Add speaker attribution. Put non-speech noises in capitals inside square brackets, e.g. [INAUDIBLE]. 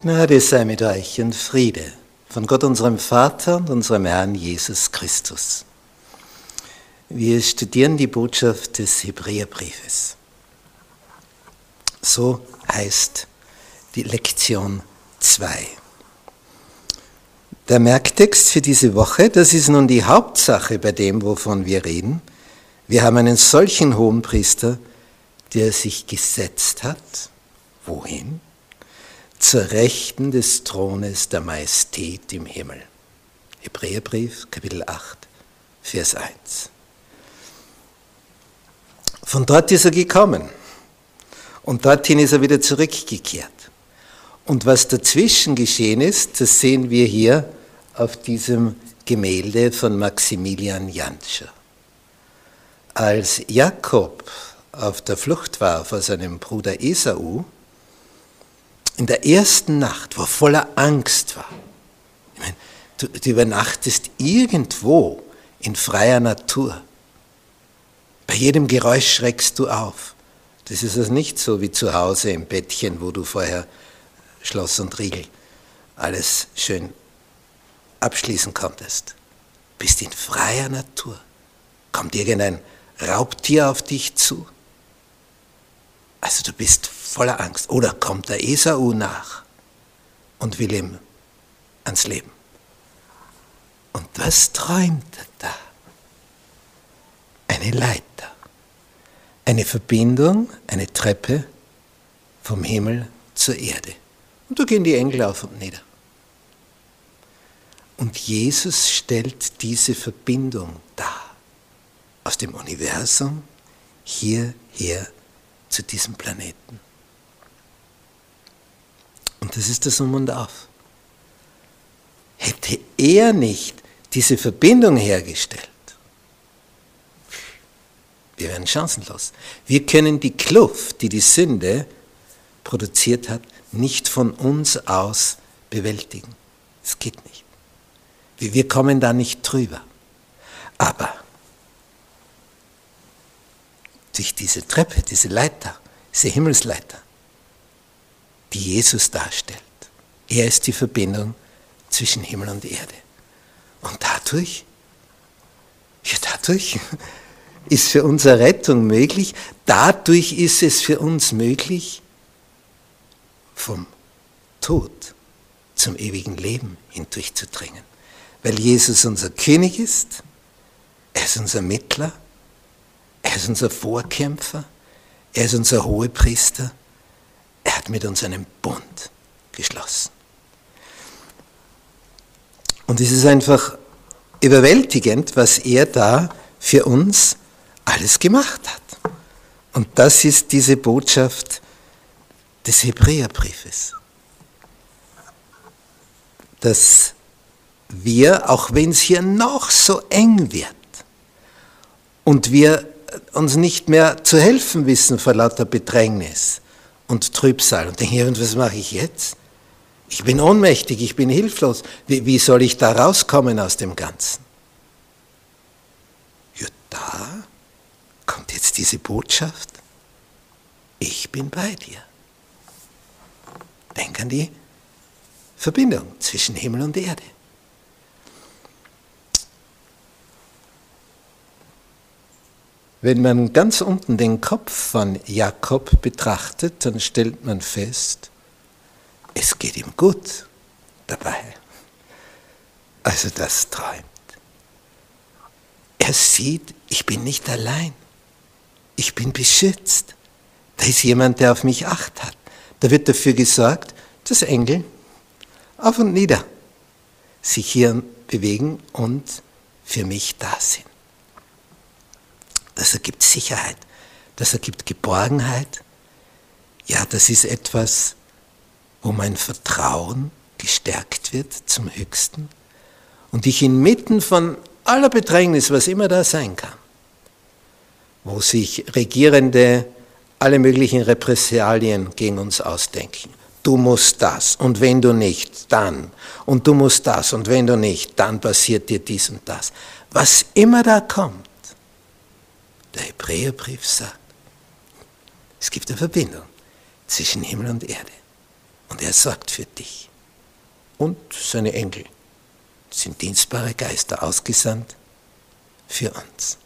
Speaker 1: Gnade sei mit euch und Friede von Gott unserem Vater und unserem Herrn Jesus Christus. Wir studieren die Botschaft des Hebräerbriefes. So heißt die Lektion 2. Der Merktext für diese Woche, das ist nun die Hauptsache bei dem, wovon wir reden. Wir haben einen solchen hohen Priester, der sich gesetzt hat. Wohin? Zur Rechten des Thrones der Majestät im Himmel. Hebräerbrief, Kapitel 8, Vers 1. Von dort ist er gekommen und dorthin ist er wieder zurückgekehrt. Und was dazwischen geschehen ist, das sehen wir hier auf diesem Gemälde von Maximilian Jantscher. Als Jakob auf der Flucht war vor seinem Bruder Esau, in der ersten Nacht, wo er voller Angst war, ich meine, du, du übernachtest irgendwo in freier Natur. Bei jedem Geräusch schreckst du auf. Das ist also nicht so wie zu Hause im Bettchen, wo du vorher Schloss und Riegel alles schön abschließen konntest. Bist in freier Natur. Kommt irgendein Raubtier auf dich zu? Also du bist voller Angst. Oder kommt der Esau nach und will ihm ans Leben. Und was träumt er da? Eine Leiter. Eine Verbindung, eine Treppe vom Himmel zur Erde. Und da gehen die Engel auf und nieder. Und Jesus stellt diese Verbindung dar. Aus dem Universum hierher zu diesem Planeten. Und das ist das Um und Auf. Hätte er nicht diese Verbindung hergestellt, wir wären chancenlos. Wir können die Kluft, die die Sünde produziert hat, nicht von uns aus bewältigen. Es geht nicht. Wir kommen da nicht drüber. Aber durch diese Treppe, diese Leiter, diese Himmelsleiter, die Jesus darstellt. Er ist die Verbindung zwischen Himmel und Erde. Und dadurch, ja dadurch [LAUGHS] ist für unsere Rettung möglich, dadurch ist es für uns möglich, vom Tod zum ewigen Leben hindurchzudringen. Weil Jesus unser König ist, er ist unser Mittler, er ist unser Vorkämpfer, er ist unser Hohepriester, er hat mit uns einen Bund geschlossen. Und es ist einfach überwältigend, was er da für uns alles gemacht hat. Und das ist diese Botschaft des Hebräerbriefes. Dass wir, auch wenn es hier noch so eng wird und wir uns nicht mehr zu helfen wissen vor lauter Bedrängnis, und Trübsal und denke, und was mache ich jetzt? Ich bin ohnmächtig, ich bin hilflos. Wie, wie soll ich da rauskommen aus dem Ganzen? Ja, da kommt jetzt diese Botschaft. Ich bin bei dir. Denk an die Verbindung zwischen Himmel und Erde. Wenn man ganz unten den Kopf von Jakob betrachtet, dann stellt man fest, es geht ihm gut dabei. Also das träumt. Er sieht, ich bin nicht allein. Ich bin beschützt. Da ist jemand, der auf mich Acht hat. Da wird dafür gesorgt, dass Engel auf und nieder sich hier bewegen und für mich da sind. Das ergibt Sicherheit. Das ergibt Geborgenheit. Ja, das ist etwas, wo mein Vertrauen gestärkt wird zum Höchsten und ich inmitten von aller Bedrängnis, was immer da sein kann, wo sich Regierende alle möglichen Repressalien gegen uns ausdenken. Du musst das und wenn du nicht, dann. Und du musst das und wenn du nicht, dann passiert dir dies und das. Was immer da kommt, der Hebräerbrief sagt, es gibt eine Verbindung zwischen Himmel und Erde. und er sorgt für dich. Und seine Engel sind dienstbare Geister ausgesandt für uns.